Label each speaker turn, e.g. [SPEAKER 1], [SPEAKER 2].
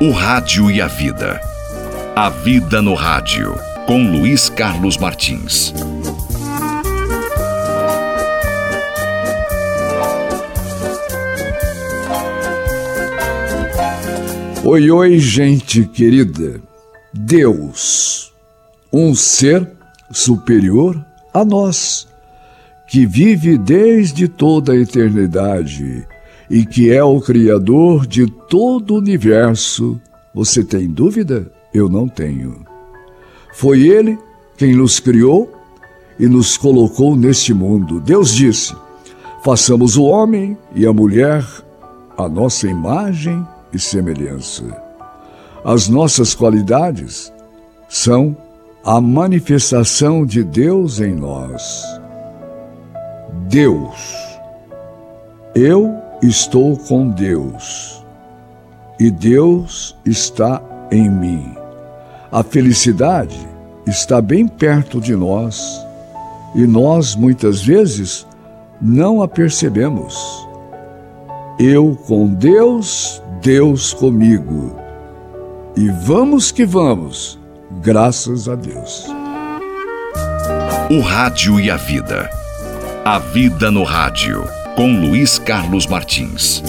[SPEAKER 1] O Rádio e a Vida. A Vida no Rádio, com Luiz Carlos Martins.
[SPEAKER 2] Oi, oi, gente querida. Deus, um ser superior a nós, que vive desde toda a eternidade e que é o Criador de todo o universo. Você tem dúvida? Eu não tenho. Foi Ele quem nos criou e nos colocou neste mundo. Deus disse: façamos o homem e a mulher a nossa imagem e semelhança. As nossas qualidades são a manifestação de Deus em nós. Deus. Eu estou com Deus e Deus está em mim. A felicidade está bem perto de nós e nós muitas vezes não a percebemos. Eu com Deus, Deus comigo. E vamos que vamos, graças a Deus.
[SPEAKER 1] O Rádio e a Vida. A Vida no Rádio com Luiz Carlos Martins.